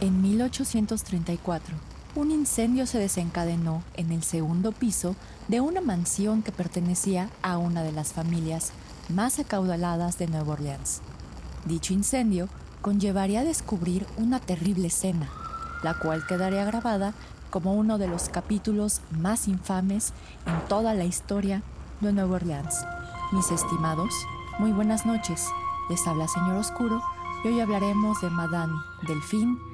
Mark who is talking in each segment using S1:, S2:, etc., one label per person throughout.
S1: En 1834, un incendio se desencadenó en el segundo piso de una mansión que pertenecía a una de las familias más acaudaladas de Nueva Orleans. Dicho incendio conllevaría a descubrir una terrible escena, la cual quedaría grabada como uno de los capítulos más infames en toda la historia de Nueva Orleans. Mis estimados, muy buenas noches. Les habla Señor Oscuro y hoy hablaremos de Madame Delphine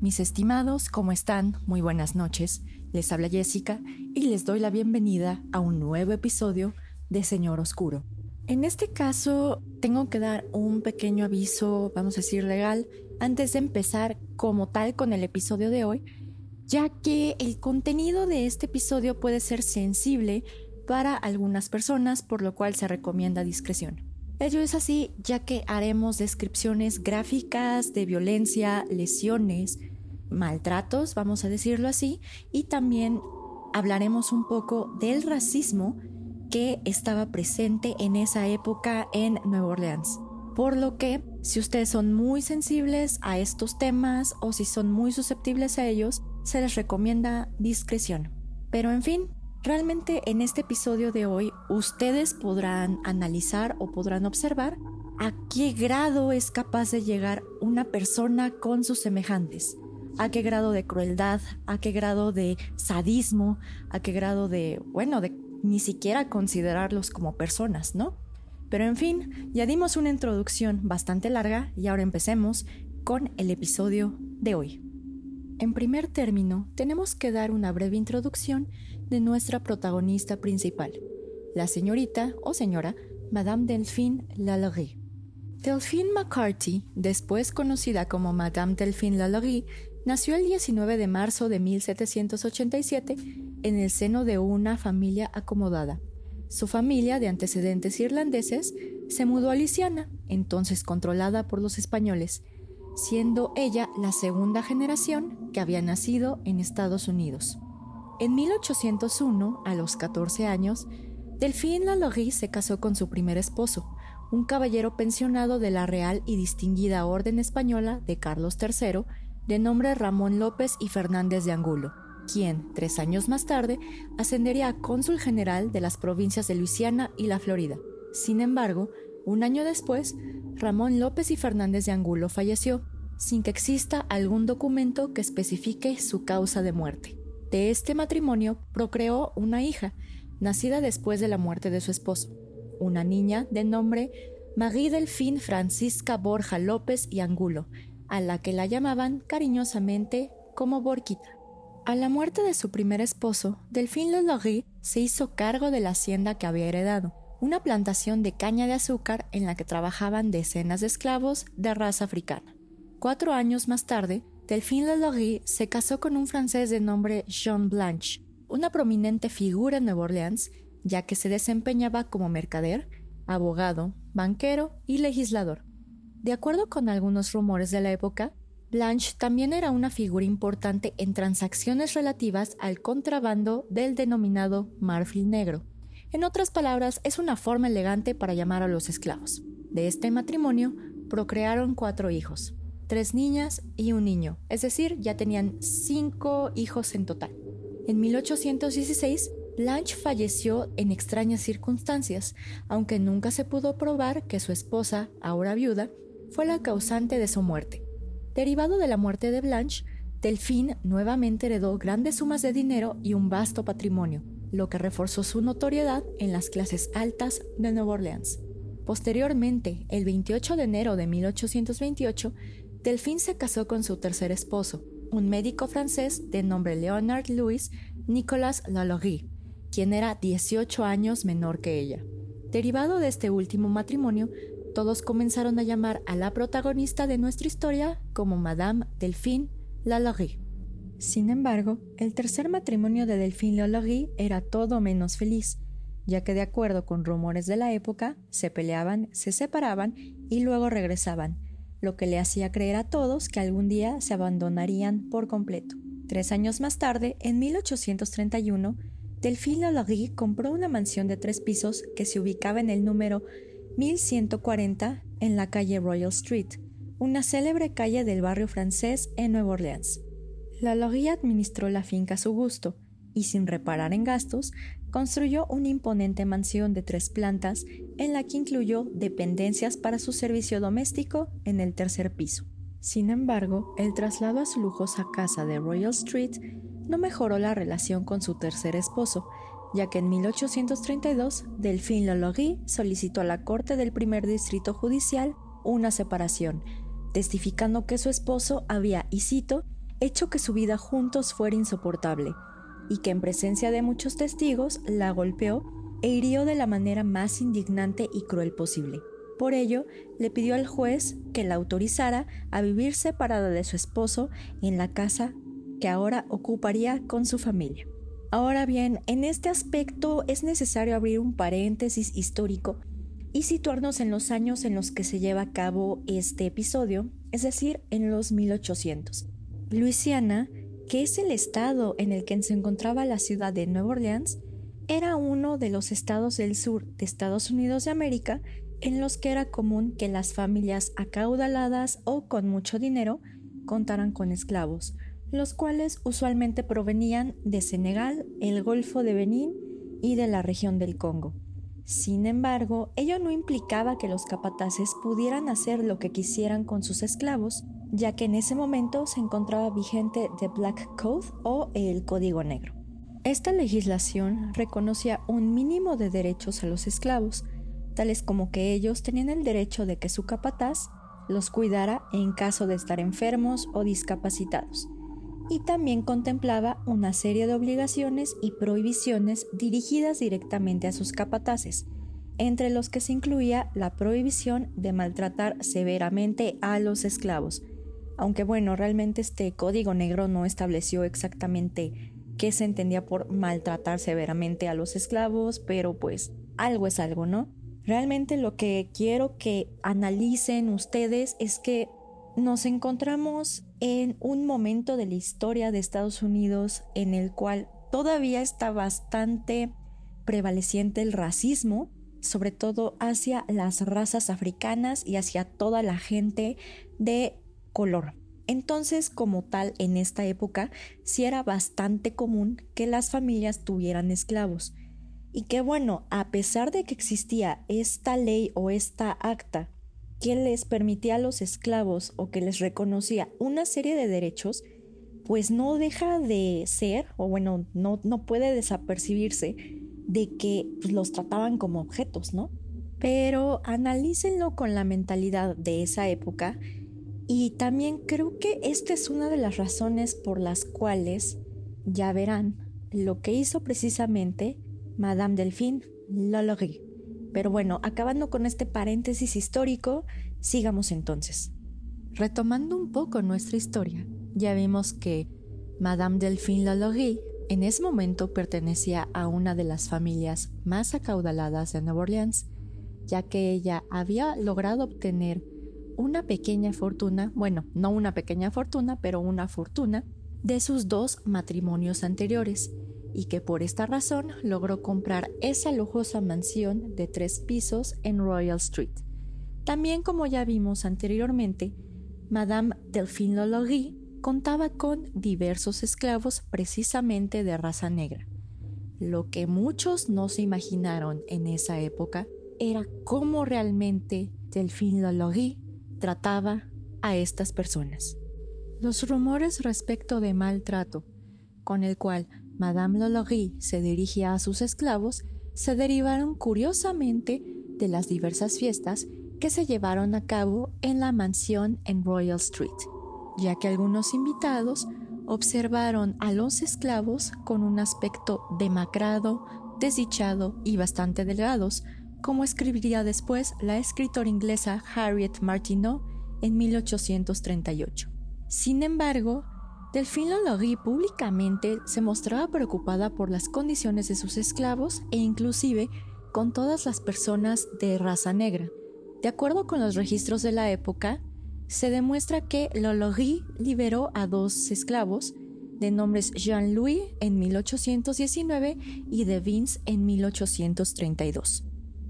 S1: Mis estimados, ¿cómo están? Muy buenas noches. Les habla Jessica y les doy la bienvenida a un nuevo episodio de Señor Oscuro. En este caso, tengo que dar un pequeño aviso, vamos a decir legal, antes de empezar como tal con el episodio de hoy, ya que el contenido de este episodio puede ser sensible para algunas personas, por lo cual se recomienda discreción. Ello es así ya que haremos descripciones gráficas de violencia, lesiones, maltratos, vamos a decirlo así, y también hablaremos un poco del racismo que estaba presente en esa época en Nueva Orleans. Por lo que, si ustedes son muy sensibles a estos temas o si son muy susceptibles a ellos, se les recomienda discreción. Pero en fin, Realmente en este episodio de hoy ustedes podrán analizar o podrán observar a qué grado es capaz de llegar una persona con sus semejantes, a qué grado de crueldad, a qué grado de sadismo, a qué grado de, bueno, de ni siquiera considerarlos como personas, ¿no? Pero en fin, ya dimos una introducción bastante larga y ahora empecemos con el episodio de hoy. En primer término, tenemos que dar una breve introducción de nuestra protagonista principal, la señorita o señora Madame Delphine Lalaurie. Delphine McCarthy, después conocida como Madame Delphine Lalaurie, nació el 19 de marzo de 1787 en el seno de una familia acomodada. Su familia, de antecedentes irlandeses, se mudó a Luisiana, entonces controlada por los españoles, siendo ella la segunda generación que había nacido en Estados Unidos. En 1801, a los 14 años, Delphine Lalaurie se casó con su primer esposo, un caballero pensionado de la Real y Distinguida Orden Española de Carlos III, de nombre Ramón López y Fernández de Angulo, quien, tres años más tarde, ascendería a cónsul general de las provincias de Luisiana y la Florida. Sin embargo, un año después, Ramón López y Fernández de Angulo falleció, sin que exista algún documento que especifique su causa de muerte. De este matrimonio procreó una hija, nacida después de la muerte de su esposo, una niña de nombre Marie Delphine Francisca Borja López y Angulo, a la que la llamaban cariñosamente como Borquita. A la muerte de su primer esposo, Delphine Lalaurie se hizo cargo de la hacienda que había heredado, una plantación de caña de azúcar en la que trabajaban decenas de esclavos de raza africana. Cuatro años más tarde, Delphine Lalaurie se casó con un francés de nombre Jean Blanche, una prominente figura en Nueva Orleans, ya que se desempeñaba como mercader, abogado, banquero y legislador. De acuerdo con algunos rumores de la época, Blanche también era una figura importante en transacciones relativas al contrabando del denominado marfil negro, en otras palabras, es una forma elegante para llamar a los esclavos. De este matrimonio procrearon cuatro hijos, tres niñas y un niño, es decir, ya tenían cinco hijos en total. En 1816, Blanche falleció en extrañas circunstancias, aunque nunca se pudo probar que su esposa, ahora viuda, fue la causante de su muerte. Derivado de la muerte de Blanche, Delphine nuevamente heredó grandes sumas de dinero y un vasto patrimonio, lo que reforzó su notoriedad en las clases altas de Nueva Orleans. Posteriormente, el 28 de enero de 1828, Delphine se casó con su tercer esposo, un médico francés de nombre Leonard Louis Nicolas Lalaurie, quien era 18 años menor que ella. Derivado de este último matrimonio, todos comenzaron a llamar a la protagonista de nuestra historia como Madame Delphine Lalaurie. Sin embargo, el tercer matrimonio de Delphine Lalaurie era todo menos feliz, ya que de acuerdo con rumores de la época, se peleaban, se separaban y luego regresaban, lo que le hacía creer a todos que algún día se abandonarían por completo. Tres años más tarde, en 1831, Delphine Lalaurie compró una mansión de tres pisos que se ubicaba en el número 1140 en la calle Royal Street, una célebre calle del barrio francés en Nueva Orleans. La Logie administró la finca a su gusto y sin reparar en gastos, construyó una imponente mansión de tres plantas en la que incluyó dependencias para su servicio doméstico en el tercer piso. Sin embargo, el traslado a su lujosa casa de Royal Street no mejoró la relación con su tercer esposo, ya que en 1832 Delphine Lalaurie solicitó a la Corte del Primer Distrito Judicial una separación, testificando que su esposo había, y cito, hecho que su vida juntos fuera insoportable, y que en presencia de muchos testigos la golpeó e hirió de la manera más indignante y cruel posible. Por ello, le pidió al juez que la autorizara a vivir separada de su esposo en la casa que ahora ocuparía con su familia. Ahora bien, en este aspecto es necesario abrir un paréntesis histórico y situarnos en los años en los que se lleva a cabo este episodio, es decir, en los 1800. Luisiana, que es el estado en el que se encontraba la ciudad de Nueva Orleans, era uno de los estados del sur de Estados Unidos de América en los que era común que las familias acaudaladas o con mucho dinero contaran con esclavos, los cuales usualmente provenían de Senegal, el Golfo de Benín y de la región del Congo. Sin embargo, ello no implicaba que los capataces pudieran hacer lo que quisieran con sus esclavos, ya que en ese momento se encontraba vigente The Black Code o el Código Negro. Esta legislación reconocía un mínimo de derechos a los esclavos, tales como que ellos tenían el derecho de que su capataz los cuidara en caso de estar enfermos o discapacitados, y también contemplaba una serie de obligaciones y prohibiciones dirigidas directamente a sus capataces, entre los que se incluía la prohibición de maltratar severamente a los esclavos, aunque bueno, realmente este código negro no estableció exactamente qué se entendía por maltratar severamente a los esclavos, pero pues algo es algo, ¿no? Realmente lo que quiero que analicen ustedes es que nos encontramos en un momento de la historia de Estados Unidos en el cual todavía está bastante prevaleciente el racismo, sobre todo hacia las razas africanas y hacia toda la gente de color. Entonces, como tal, en esta época sí era bastante común que las familias tuvieran esclavos. Y que bueno, a pesar de que existía esta ley o esta acta que les permitía a los esclavos o que les reconocía una serie de derechos, pues no deja de ser, o bueno, no, no puede desapercibirse de que pues, los trataban como objetos, ¿no? Pero analícenlo con la mentalidad de esa época y también creo que esta es una de las razones por las cuales, ya verán, lo que hizo precisamente Madame Delphine Lalaurie. Pero bueno, acabando con este paréntesis histórico, sigamos entonces. Retomando un poco nuestra historia, ya vimos que Madame Delphine Lalaurie en ese momento pertenecía a una de las familias más acaudaladas de Nueva Orleans, ya que ella había logrado obtener una pequeña fortuna, bueno, no una pequeña fortuna, pero una fortuna de sus dos matrimonios anteriores, y que por esta razón logró comprar esa lujosa mansión de tres pisos en Royal Street. También como ya vimos anteriormente, Madame Delphine Lalaurie contaba con diversos esclavos precisamente de raza negra. Lo que muchos no se imaginaron en esa época era cómo realmente Delphine trataba a estas personas. Los rumores respecto de maltrato con el cual Madame Lalaurie se dirigía a sus esclavos se derivaron curiosamente de las diversas fiestas que se llevaron a cabo en la mansión en Royal Street, ya que algunos invitados observaron a los esclavos con un aspecto demacrado, desdichado y bastante delgados, como escribiría después la escritora inglesa Harriet Martineau en 1838. Sin embargo, Delphine Lalaurie públicamente se mostraba preocupada por las condiciones de sus esclavos e inclusive con todas las personas de raza negra. De acuerdo con los registros de la época, se demuestra que Lalaurie liberó a dos esclavos de nombres Jean-Louis en 1819 y de Vince en 1832.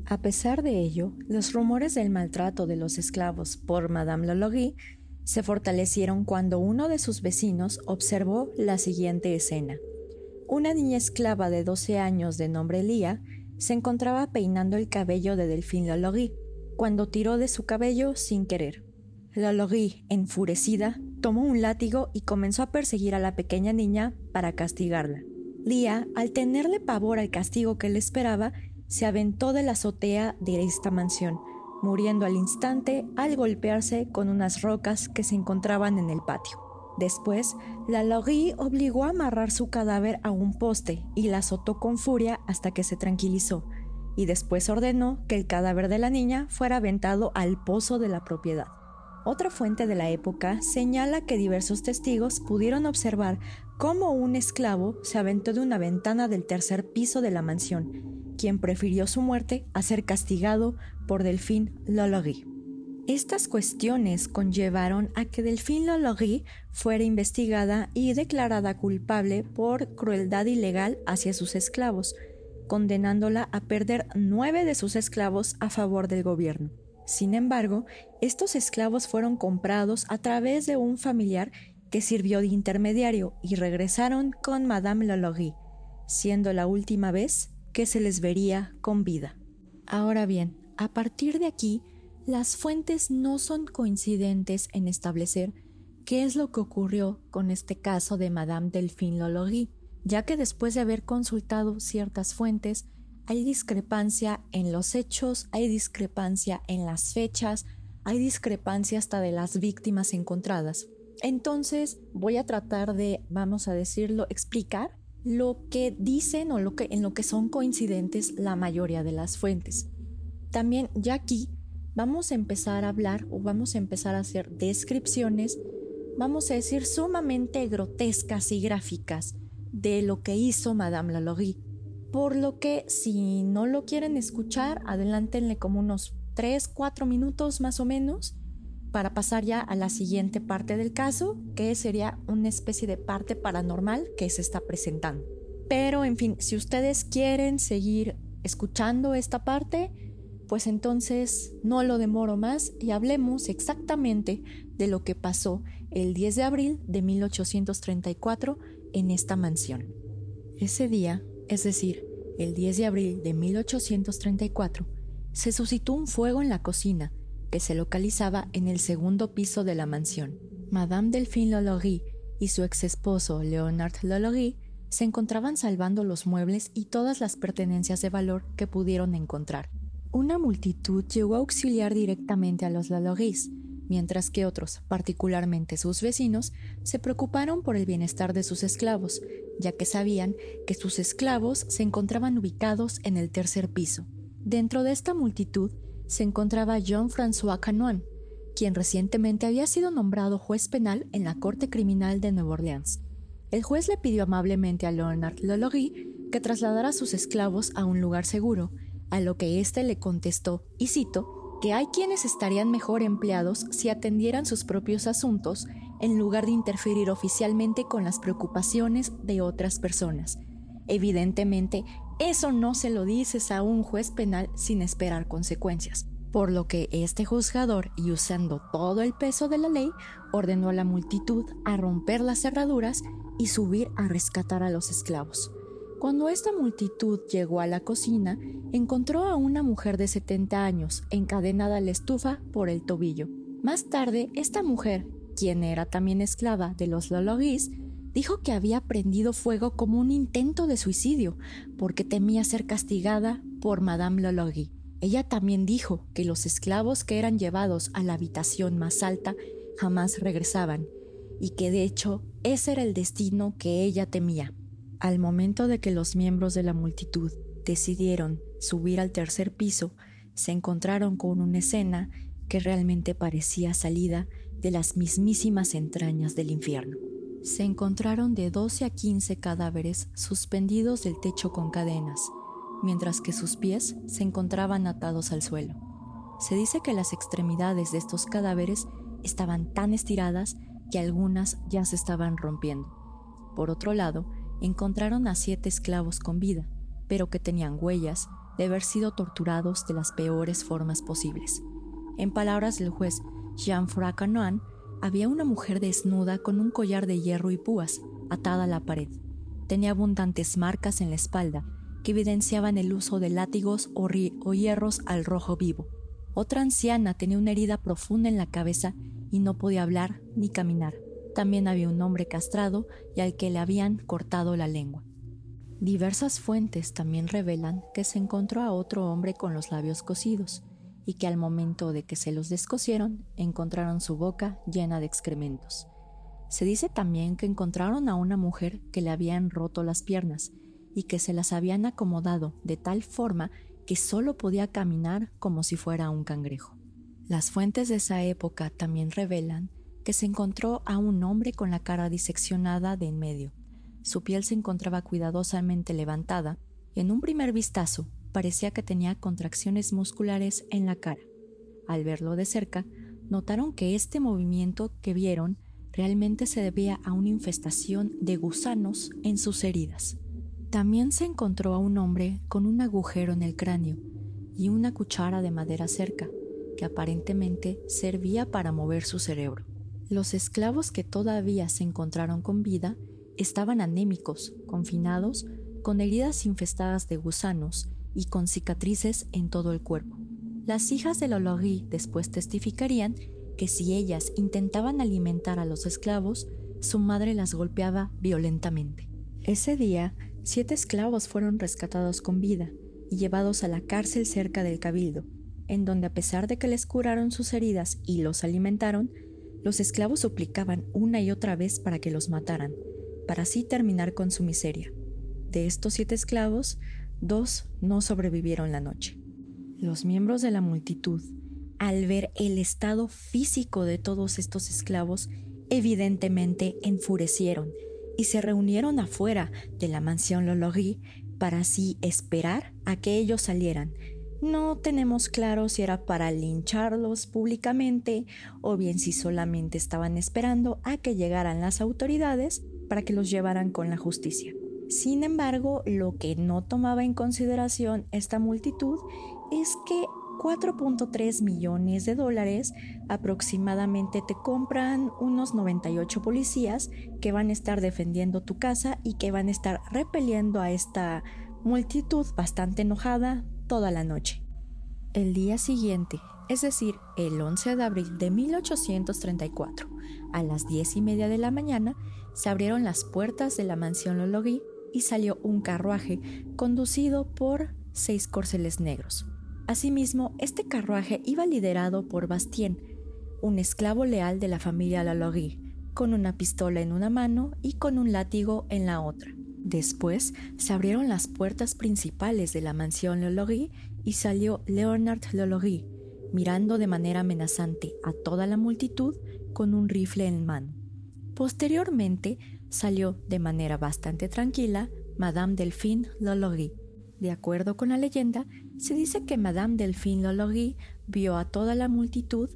S1: A pesar de ello, los rumores del maltrato de los esclavos por Madame Lologui se fortalecieron cuando uno de sus vecinos observó la siguiente escena. Una niña esclava de 12 años de nombre Lía se encontraba peinando el cabello de Delphine Lologui cuando tiró de su cabello sin querer. Lologui, enfurecida, tomó un látigo y comenzó a perseguir a la pequeña niña para castigarla. Lía, al tenerle pavor al castigo que le esperaba, se aventó de la azotea de esta mansión, muriendo al instante al golpearse con unas rocas que se encontraban en el patio. Después, la Laurie obligó a amarrar su cadáver a un poste y la azotó con furia hasta que se tranquilizó, y después ordenó que el cadáver de la niña fuera aventado al pozo de la propiedad. Otra fuente de la época señala que diversos testigos pudieron observar cómo un esclavo se aventó de una ventana del tercer piso de la mansión, quien prefirió su muerte a ser castigado por Delphine Lologui. Estas cuestiones conllevaron a que Delphine Lologui fuera investigada y declarada culpable por crueldad ilegal hacia sus esclavos, condenándola a perder nueve de sus esclavos a favor del gobierno. Sin embargo, estos esclavos fueron comprados a través de un familiar que sirvió de intermediario y regresaron con Madame Lologui, siendo la última vez que se les vería con vida. Ahora bien, a partir de aquí, las fuentes no son coincidentes en establecer qué es lo que ocurrió con este caso de Madame Delphine Lologui, ya que después de haber consultado ciertas fuentes, hay discrepancia en los hechos, hay discrepancia en las fechas, hay discrepancia hasta de las víctimas encontradas. Entonces voy a tratar de, vamos a decirlo, explicar lo que dicen o lo que, en lo que son coincidentes la mayoría de las fuentes. También ya aquí vamos a empezar a hablar o vamos a empezar a hacer descripciones, vamos a decir, sumamente grotescas y gráficas de lo que hizo Madame Lalaurie. Por lo que si no lo quieren escuchar, adelántenle como unos 3, 4 minutos más o menos para pasar ya a la siguiente parte del caso, que sería una especie de parte paranormal que se está presentando. Pero en fin, si ustedes quieren seguir escuchando esta parte, pues entonces no lo demoro más y hablemos exactamente de lo que pasó el 10 de abril de 1834 en esta mansión. Ese día, es decir, el 10 de abril de 1834, se suscitó un fuego en la cocina se localizaba en el segundo piso de la mansión. Madame Delphine Lollory y su ex esposo Leonard Lollory se encontraban salvando los muebles y todas las pertenencias de valor que pudieron encontrar. Una multitud llegó a auxiliar directamente a los Lalogis, mientras que otros, particularmente sus vecinos, se preocuparon por el bienestar de sus esclavos, ya que sabían que sus esclavos se encontraban ubicados en el tercer piso. Dentro de esta multitud se encontraba Jean-François Canoin, quien recientemente había sido nombrado juez penal en la Corte Criminal de Nueva Orleans. El juez le pidió amablemente a Leonard Lollory que trasladara a sus esclavos a un lugar seguro, a lo que éste le contestó, y cito, que hay quienes estarían mejor empleados si atendieran sus propios asuntos en lugar de interferir oficialmente con las preocupaciones de otras personas. Evidentemente, eso no se lo dices a un juez penal sin esperar consecuencias, por lo que este juzgador, y usando todo el peso de la ley, ordenó a la multitud a romper las cerraduras y subir a rescatar a los esclavos. Cuando esta multitud llegó a la cocina, encontró a una mujer de 70 años encadenada a la estufa por el tobillo. Más tarde, esta mujer, quien era también esclava de los Lologis, dijo que había prendido fuego como un intento de suicidio porque temía ser castigada por Madame Lologui. Ella también dijo que los esclavos que eran llevados a la habitación más alta jamás regresaban y que de hecho ese era el destino que ella temía. Al momento de que los miembros de la multitud decidieron subir al tercer piso, se encontraron con una escena que realmente parecía salida de las mismísimas entrañas del infierno. Se encontraron de 12 a 15 cadáveres suspendidos del techo con cadenas, mientras que sus pies se encontraban atados al suelo. Se dice que las extremidades de estos cadáveres estaban tan estiradas que algunas ya se estaban rompiendo. Por otro lado, encontraron a siete esclavos con vida, pero que tenían huellas de haber sido torturados de las peores formas posibles. En palabras del juez Jean-François Canoan, había una mujer desnuda con un collar de hierro y púas atada a la pared. Tenía abundantes marcas en la espalda que evidenciaban el uso de látigos o, o hierros al rojo vivo. Otra anciana tenía una herida profunda en la cabeza y no podía hablar ni caminar. También había un hombre castrado y al que le habían cortado la lengua. Diversas fuentes también revelan que se encontró a otro hombre con los labios cosidos y que al momento de que se los descosieron encontraron su boca llena de excrementos. Se dice también que encontraron a una mujer que le habían roto las piernas y que se las habían acomodado de tal forma que solo podía caminar como si fuera un cangrejo. Las fuentes de esa época también revelan que se encontró a un hombre con la cara diseccionada de en medio. Su piel se encontraba cuidadosamente levantada en un primer vistazo parecía que tenía contracciones musculares en la cara. Al verlo de cerca, notaron que este movimiento que vieron realmente se debía a una infestación de gusanos en sus heridas. También se encontró a un hombre con un agujero en el cráneo y una cuchara de madera cerca, que aparentemente servía para mover su cerebro. Los esclavos que todavía se encontraron con vida estaban anémicos, confinados, con heridas infestadas de gusanos y con cicatrices en todo el cuerpo. Las hijas de Lologui después testificarían que si ellas intentaban alimentar a los esclavos, su madre las golpeaba violentamente. Ese día, siete esclavos fueron rescatados con vida y llevados a la cárcel cerca del cabildo, en donde a pesar de que les curaron sus heridas y los alimentaron, los esclavos suplicaban una y otra vez para que los mataran, para así terminar con su miseria. De estos siete esclavos, dos no sobrevivieron la noche. Los miembros de la multitud, al ver el estado físico de todos estos esclavos, evidentemente enfurecieron y se reunieron afuera de la mansión Lologui para así esperar a que ellos salieran no tenemos claro si era para lincharlos públicamente o bien si solamente estaban esperando a que llegaran las autoridades para que los llevaran con la justicia. Sin embargo, lo que no tomaba en consideración esta multitud es que 4.3 millones de dólares aproximadamente te compran unos 98 policías que van a estar defendiendo tu casa y que van a estar repeliendo a esta multitud bastante enojada, toda la noche. El día siguiente, es decir, el 11 de abril de 1834, a las diez y media de la mañana, se abrieron las puertas de la mansión Lologui y salió un carruaje conducido por seis corceles negros. Asimismo, este carruaje iba liderado por Bastien, un esclavo leal de la familia Lologui, con una pistola en una mano y con un látigo en la otra. Después se abrieron las puertas principales de la mansión Lologui y salió Leonard Lologui, mirando de manera amenazante a toda la multitud con un rifle en mano. Posteriormente salió de manera bastante tranquila Madame Delphine Lologui. De acuerdo con la leyenda, se dice que Madame Delphine Lologui vio a toda la multitud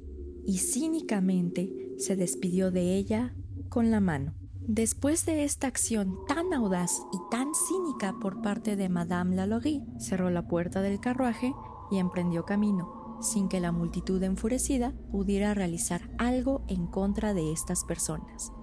S1: y cínicamente se despidió de ella con la mano. Después de esta acción tan audaz y tan cínica por parte de Madame Lalaurie, cerró la puerta del carruaje y emprendió camino, sin que la multitud enfurecida pudiera realizar algo en contra de estas personas.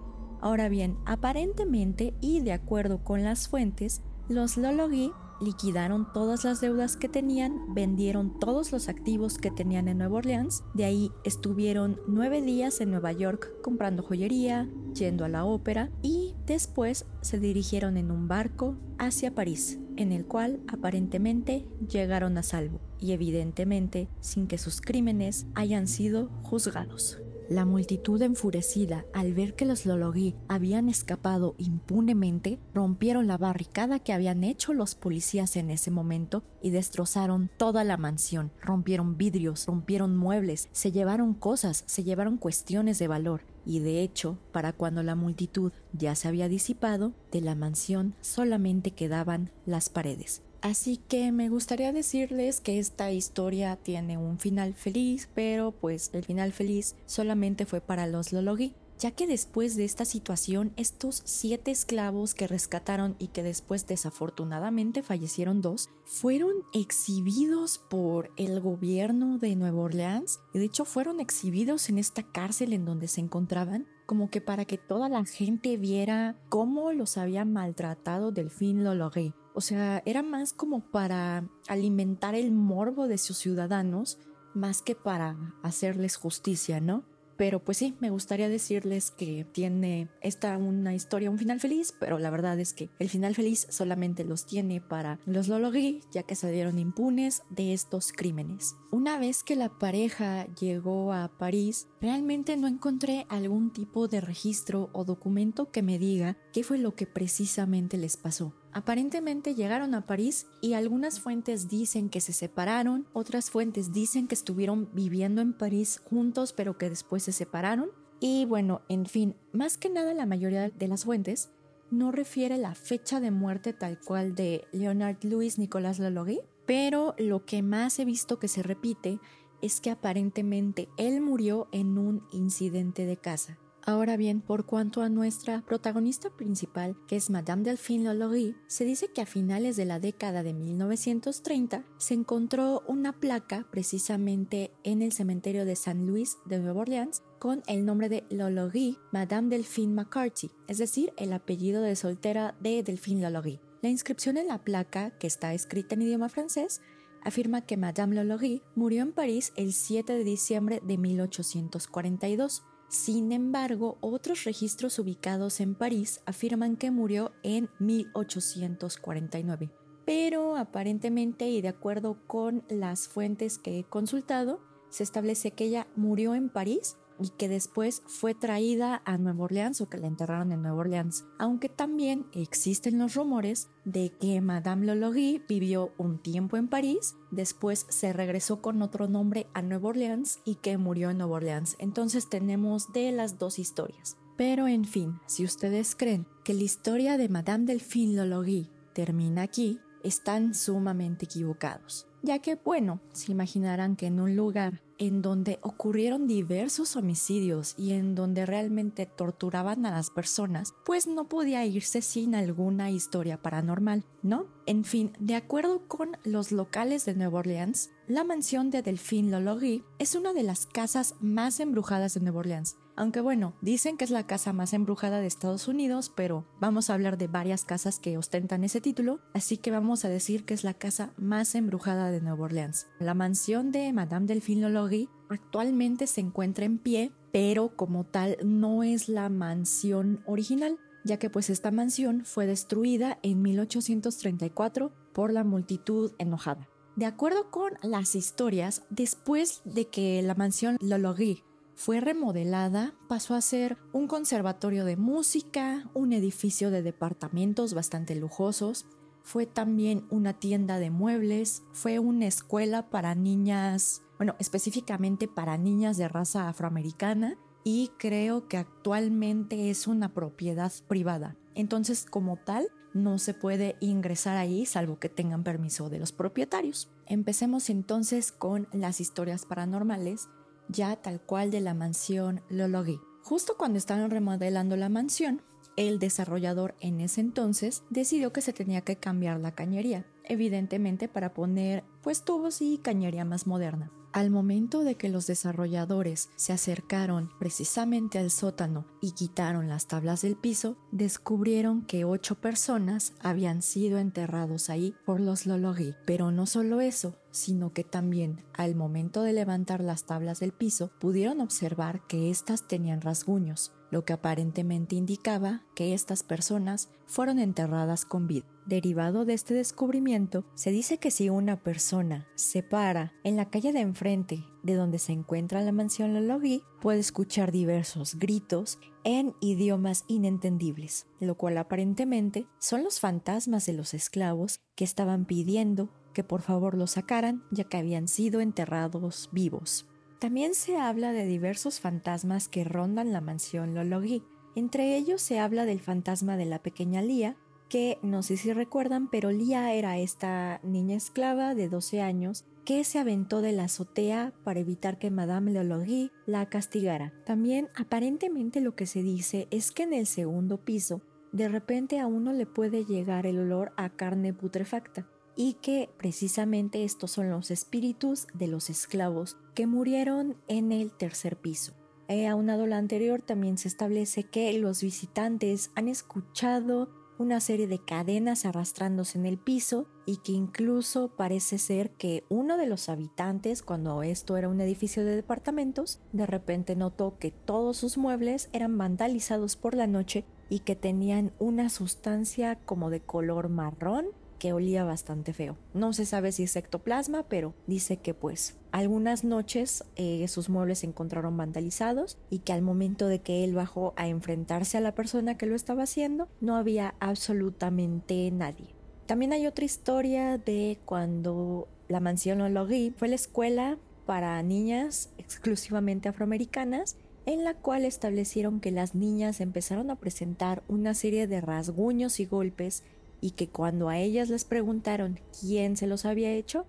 S1: Ahora bien, aparentemente y de acuerdo con las fuentes, los Lologui liquidaron todas las deudas que tenían, vendieron todos los activos que tenían en Nueva Orleans, de ahí estuvieron nueve días en Nueva York comprando joyería, yendo a la ópera y después se dirigieron en un barco hacia París, en el cual aparentemente llegaron a salvo y evidentemente sin que sus crímenes hayan sido juzgados. La multitud enfurecida al ver que los Lologui habían escapado impunemente, rompieron la barricada que habían hecho los policías en ese momento y destrozaron toda la mansión. Rompieron vidrios, rompieron muebles, se llevaron cosas, se llevaron cuestiones de valor. Y de hecho, para cuando la multitud ya se había disipado, de la mansión solamente quedaban las paredes. Así que me gustaría decirles que esta historia tiene un final feliz, pero pues el final feliz solamente fue para los Lologi. ya que después de esta situación, estos siete esclavos que rescataron y que después desafortunadamente fallecieron dos, fueron exhibidos por el gobierno de Nueva Orleans. Y de hecho fueron exhibidos en esta cárcel en donde se encontraban, como que para que toda la gente viera cómo los había maltratado Delfín Loloré. O sea, era más como para alimentar el morbo de sus ciudadanos, más que para hacerles justicia, ¿no? Pero pues sí, me gustaría decirles que tiene esta una historia, un final feliz, pero la verdad es que el final feliz solamente los tiene para los Lologui, ya que salieron impunes de estos crímenes. Una vez que la pareja llegó a París, realmente no encontré algún tipo de registro o documento que me diga qué fue lo que precisamente les pasó. Aparentemente llegaron a París y algunas fuentes dicen que se separaron, otras fuentes dicen que estuvieron viviendo en París juntos pero que después se separaron. Y bueno, en fin, más que nada la mayoría de las fuentes no refiere la fecha de muerte tal cual de Leonard Louis Nicolas Lalogui, pero lo que más he visto que se repite es que aparentemente él murió en un incidente de casa. Ahora bien, por cuanto a nuestra protagonista principal, que es Madame Delphine Lalaurie, se dice que a finales de la década de 1930 se encontró una placa precisamente en el cementerio de San Luis de Nueva Orleans con el nombre de Lalaurie Madame Delphine McCarthy, es decir, el apellido de soltera de Delphine Lalaurie. La inscripción en la placa, que está escrita en idioma francés, afirma que Madame Lalaurie murió en París el 7 de diciembre de 1842 sin embargo, otros registros ubicados en París afirman que murió en 1849. Pero aparentemente y de acuerdo con las fuentes que he consultado, se establece que ella murió en París y que después fue traída a Nueva Orleans o que la enterraron en Nueva Orleans. Aunque también existen los rumores de que Madame Lologui vivió un tiempo en París, después se regresó con otro nombre a Nueva Orleans y que murió en Nueva Orleans. Entonces tenemos de las dos historias. Pero en fin, si ustedes creen que la historia de Madame Delphine Lologui termina aquí, están sumamente equivocados ya que, bueno, se imaginarán que en un lugar en donde ocurrieron diversos homicidios y en donde realmente torturaban a las personas, pues no podía irse sin alguna historia paranormal, ¿no? En fin, de acuerdo con los locales de Nueva Orleans, la mansión de Delphine Lologui es una de las casas más embrujadas de Nueva Orleans aunque bueno, dicen que es la casa más embrujada de Estados Unidos, pero vamos a hablar de varias casas que ostentan ese título, así que vamos a decir que es la casa más embrujada de Nueva Orleans. La mansión de Madame Delphine Lologui actualmente se encuentra en pie, pero como tal no es la mansión original, ya que pues esta mansión fue destruida en 1834 por la multitud enojada. De acuerdo con las historias, después de que la mansión Lologui fue remodelada, pasó a ser un conservatorio de música, un edificio de departamentos bastante lujosos, fue también una tienda de muebles, fue una escuela para niñas, bueno, específicamente para niñas de raza afroamericana y creo que actualmente es una propiedad privada. Entonces, como tal, no se puede ingresar ahí salvo que tengan permiso de los propietarios. Empecemos entonces con las historias paranormales ya tal cual de la mansión Lologui. Justo cuando estaban remodelando la mansión, el desarrollador en ese entonces decidió que se tenía que cambiar la cañería, evidentemente para poner pues tubos y cañería más moderna. Al momento de que los desarrolladores se acercaron precisamente al sótano y quitaron las tablas del piso, descubrieron que ocho personas habían sido enterrados ahí por los Lologui. Pero no solo eso, sino que también al momento de levantar las tablas del piso pudieron observar que éstas tenían rasguños, lo que aparentemente indicaba que estas personas fueron enterradas con vida. Derivado de este descubrimiento, se dice que si una persona se para en la calle de enfrente de donde se encuentra la mansión Lologui, puede escuchar diversos gritos en idiomas inentendibles, lo cual aparentemente son los fantasmas de los esclavos que estaban pidiendo que por favor los sacaran ya que habían sido enterrados vivos. También se habla de diversos fantasmas que rondan la mansión Lologui. Entre ellos se habla del fantasma de la pequeña Lía, que no sé si recuerdan, pero Lía era esta niña esclava de 12 años que se aventó de la azotea para evitar que Madame Lologui la castigara. También aparentemente lo que se dice es que en el segundo piso de repente a uno le puede llegar el olor a carne putrefacta y que precisamente estos son los espíritus de los esclavos que murieron en el tercer piso. Eh, aunado lo anterior, también se establece que los visitantes han escuchado una serie de cadenas arrastrándose en el piso y que incluso parece ser que uno de los habitantes, cuando esto era un edificio de departamentos, de repente notó que todos sus muebles eran vandalizados por la noche y que tenían una sustancia como de color marrón que olía bastante feo. No se sabe si es ectoplasma, pero dice que pues algunas noches eh, sus muebles se encontraron vandalizados y que al momento de que él bajó a enfrentarse a la persona que lo estaba haciendo, no había absolutamente nadie. También hay otra historia de cuando la mansión Logui fue la escuela para niñas exclusivamente afroamericanas en la cual establecieron que las niñas empezaron a presentar una serie de rasguños y golpes y que cuando a ellas les preguntaron quién se los había hecho,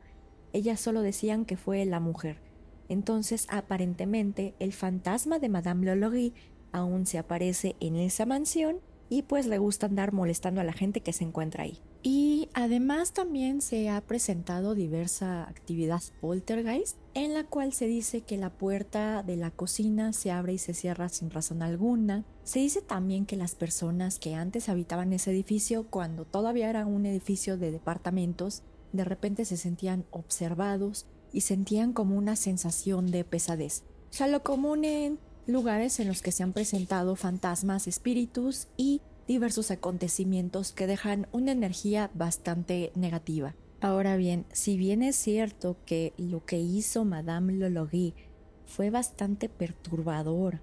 S1: ellas solo decían que fue la mujer. Entonces, aparentemente, el fantasma de Madame Lologui aún se aparece en esa mansión y pues le gusta andar molestando a la gente que se encuentra ahí. Y además también se ha presentado diversa actividad poltergeist en la cual se dice que la puerta de la cocina se abre y se cierra sin razón alguna. Se dice también que las personas que antes habitaban ese edificio, cuando todavía era un edificio de departamentos, de repente se sentían observados y sentían como una sensación de pesadez. O sea, lo común en lugares en los que se han presentado fantasmas, espíritus y diversos acontecimientos que dejan una energía bastante negativa. Ahora bien, si bien es cierto que lo que hizo Madame Lologui fue bastante perturbador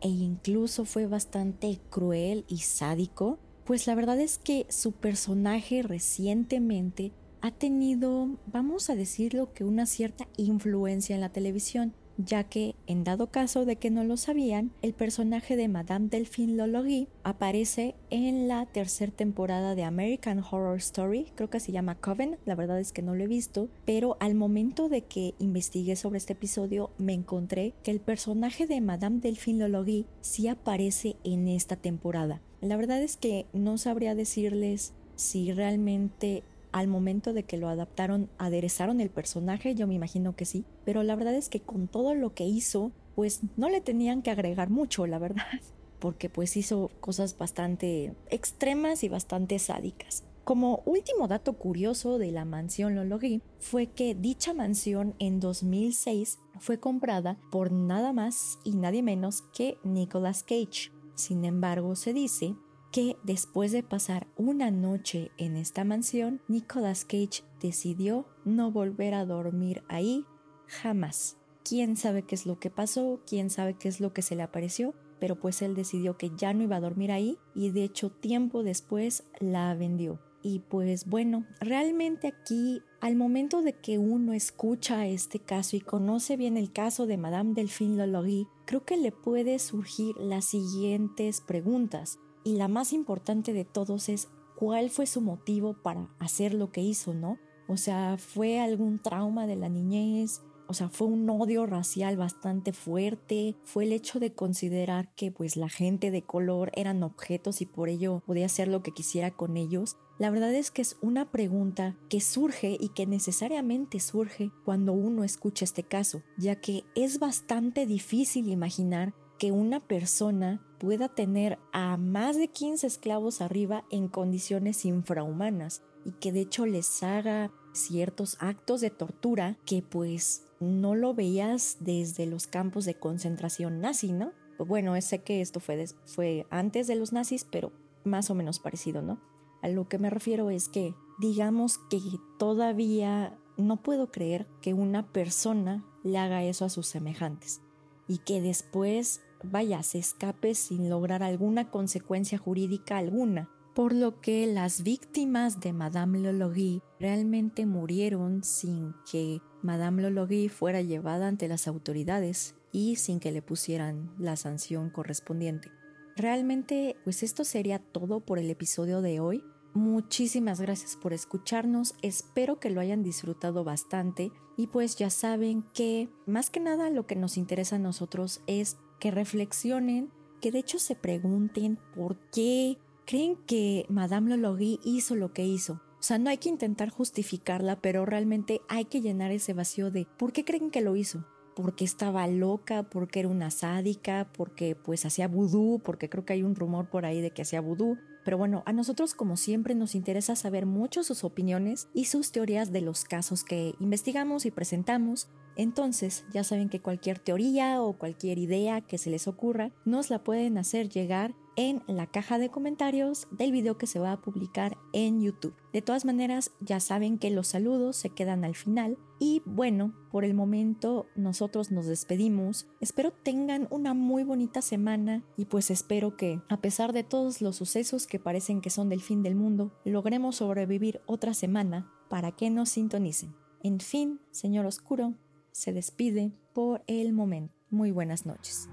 S1: e incluso fue bastante cruel y sádico, pues la verdad es que su personaje recientemente ha tenido, vamos a decirlo, que una cierta influencia en la televisión ya que, en dado caso de que no lo sabían, el personaje de Madame Delphine Lologui aparece en la tercera temporada de American Horror Story, creo que se llama Coven, la verdad es que no lo he visto, pero al momento de que investigué sobre este episodio me encontré que el personaje de Madame Delphine Lologui sí aparece en esta temporada. La verdad es que no sabría decirles si realmente al momento de que lo adaptaron, aderezaron el personaje, yo me imagino que sí, pero la verdad es que con todo lo que hizo, pues no le tenían que agregar mucho, la verdad, porque pues hizo cosas bastante extremas y bastante sádicas. Como último dato curioso de la mansión Lologui fue que dicha mansión en 2006 fue comprada por nada más y nadie menos que Nicolas Cage. Sin embargo, se dice que después de pasar una noche en esta mansión, Nicolas Cage decidió no volver a dormir ahí jamás. Quién sabe qué es lo que pasó, quién sabe qué es lo que se le apareció, pero pues él decidió que ya no iba a dormir ahí y de hecho tiempo después la vendió. Y pues bueno, realmente aquí al momento de que uno escucha este caso y conoce bien el caso de Madame Delphine Lologui, creo que le puede surgir las siguientes preguntas. Y la más importante de todos es cuál fue su motivo para hacer lo que hizo, ¿no? O sea, fue algún trauma de la niñez, o sea, fue un odio racial bastante fuerte, fue el hecho de considerar que pues la gente de color eran objetos y por ello podía hacer lo que quisiera con ellos. La verdad es que es una pregunta que surge y que necesariamente surge cuando uno escucha este caso, ya que es bastante difícil imaginar que una persona pueda tener a más de 15 esclavos arriba en condiciones infrahumanas y que de hecho les haga ciertos actos de tortura que pues no lo veías desde los campos de concentración nazi, ¿no? Bueno, sé que esto fue, fue antes de los nazis, pero más o menos parecido, ¿no? A lo que me refiero es que digamos que todavía no puedo creer que una persona le haga eso a sus semejantes y que después vaya, se escape sin lograr alguna consecuencia jurídica alguna. Por lo que las víctimas de Madame Lologui realmente murieron sin que Madame Lologui fuera llevada ante las autoridades y sin que le pusieran la sanción correspondiente. Realmente, pues esto sería todo por el episodio de hoy. muchísimas gracias por escucharnos, espero que lo hayan disfrutado bastante y pues ya saben que más que nada lo que nos interesa a nosotros es que reflexionen, que de hecho se pregunten por qué creen que Madame Lologui hizo lo que hizo. O sea, no hay que intentar justificarla, pero realmente hay que llenar ese vacío de ¿por qué creen que lo hizo? porque estaba loca, porque era una sádica, porque pues hacía vudú, porque creo que hay un rumor por ahí de que hacía vudú. Pero bueno, a nosotros como siempre nos interesa saber mucho sus opiniones y sus teorías de los casos que investigamos y presentamos. Entonces, ya saben que cualquier teoría o cualquier idea que se les ocurra, nos la pueden hacer llegar en la caja de comentarios del video que se va a publicar en YouTube. De todas maneras, ya saben que los saludos se quedan al final. Y bueno, por el momento nosotros nos despedimos. Espero tengan una muy bonita semana y pues espero que, a pesar de todos los sucesos que parecen que son del fin del mundo, logremos sobrevivir otra semana para que nos sintonicen. En fin, señor Oscuro, se despide por el momento. Muy buenas noches.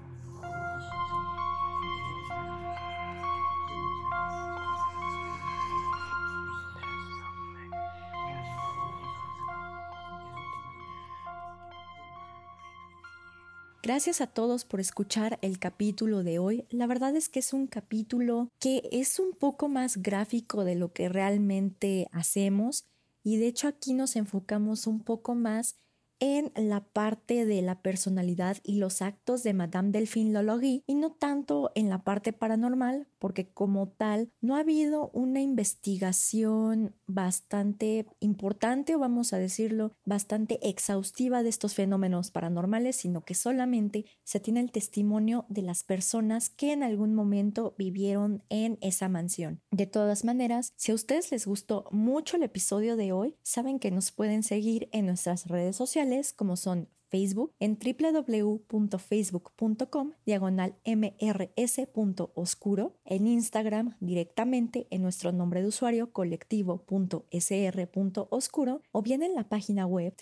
S1: Gracias a todos por escuchar el capítulo de hoy. La verdad es que es un capítulo que es un poco más gráfico de lo que realmente hacemos y de hecho aquí nos enfocamos un poco más en la parte de la personalidad y los actos de Madame Delphine Lologui y no tanto en la parte paranormal, porque como tal no ha habido una investigación bastante importante o vamos a decirlo bastante exhaustiva de estos fenómenos paranormales, sino que solamente se tiene el testimonio de las personas que en algún momento vivieron en esa mansión. De todas maneras, si a ustedes les gustó mucho el episodio de hoy, saben que nos pueden seguir en nuestras redes sociales como son Facebook en www.facebook.com diagonal mrs.oscuro, en Instagram directamente en nuestro nombre de usuario colectivo.sr.oscuro o bien en la página web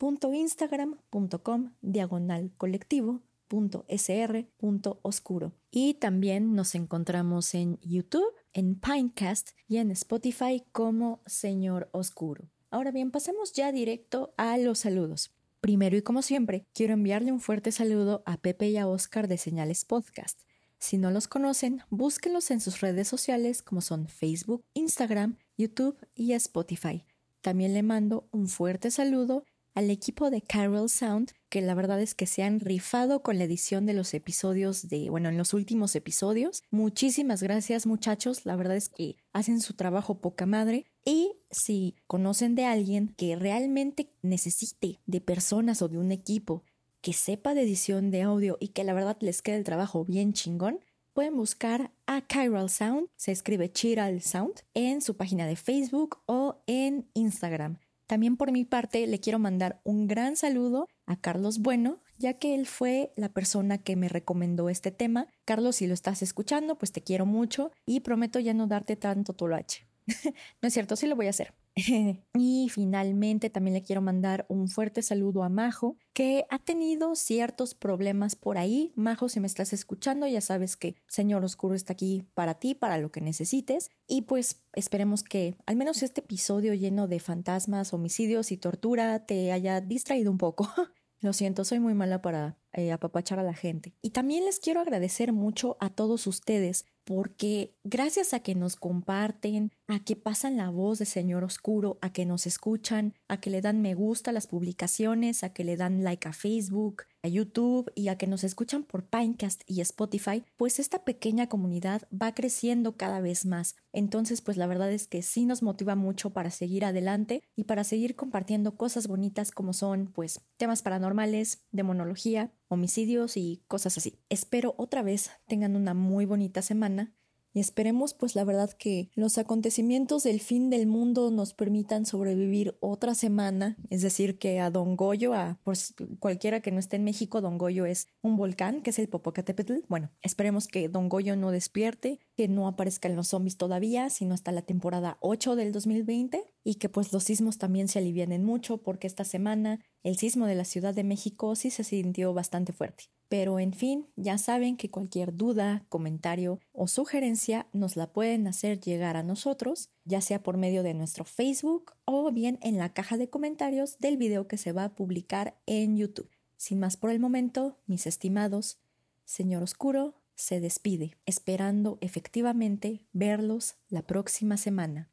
S1: www.instagram.com diagonal colectivo.sr.oscuro. Y también nos encontramos en YouTube, en Pinecast y en Spotify como Señor Oscuro. Ahora bien, pasemos ya directo a los saludos. Primero y como siempre, quiero enviarle un fuerte saludo a Pepe y a Oscar de Señales Podcast. Si no los conocen, búsquenlos en sus redes sociales como son Facebook, Instagram, YouTube y Spotify. También le mando un fuerte saludo al equipo de Carol Sound, que la verdad es que se han rifado con la edición de los episodios de, bueno, en los últimos episodios. Muchísimas gracias muchachos, la verdad es que hacen su trabajo poca madre. Y si conocen de alguien que realmente necesite de personas o de un equipo que sepa de edición de audio y que la verdad les quede el trabajo bien chingón, pueden buscar a Chiral Sound, se escribe Chiral Sound, en su página de Facebook o en Instagram. También por mi parte le quiero mandar un gran saludo a Carlos Bueno, ya que él fue la persona que me recomendó este tema. Carlos, si lo estás escuchando, pues te quiero mucho y prometo ya no darte tanto toloache. no es cierto, sí lo voy a hacer. y finalmente también le quiero mandar un fuerte saludo a Majo, que ha tenido ciertos problemas por ahí. Majo, si me estás escuchando, ya sabes que Señor Oscuro está aquí para ti, para lo que necesites. Y pues esperemos que al menos este episodio lleno de fantasmas, homicidios y tortura te haya distraído un poco. Lo siento, soy muy mala para eh, apapachar a la gente. Y también les quiero agradecer mucho a todos ustedes porque gracias a que nos comparten, a que pasan la voz de Señor Oscuro, a que nos escuchan, a que le dan me gusta las publicaciones, a que le dan like a Facebook, a YouTube y a que nos escuchan por Pinecast y Spotify, pues esta pequeña comunidad va creciendo cada vez más. Entonces, pues la verdad es que sí nos motiva mucho para seguir adelante y para seguir compartiendo cosas bonitas como son, pues, temas paranormales, demonología, homicidios y cosas así. Espero otra vez tengan una muy bonita semana y esperemos pues la verdad que los acontecimientos del fin del mundo nos permitan sobrevivir otra semana, es decir, que a Don Goyo, a por cualquiera que no esté en México, Don Goyo es un volcán, que es el Popocatépetl. Bueno, esperemos que Don Goyo no despierte, que no aparezcan los zombies todavía, sino hasta la temporada 8 del 2020 y que pues los sismos también se alivianen mucho porque esta semana el sismo de la Ciudad de México sí se sintió bastante fuerte. Pero en fin, ya saben que cualquier duda, comentario o sugerencia nos la pueden hacer llegar a nosotros, ya sea por medio de nuestro Facebook o bien en la caja de comentarios del video que se va a publicar en YouTube. Sin más por el momento, mis estimados, señor Oscuro se despide, esperando efectivamente verlos la próxima semana.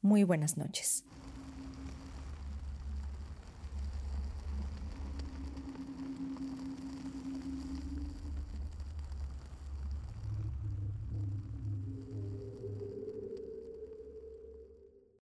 S1: Muy buenas noches.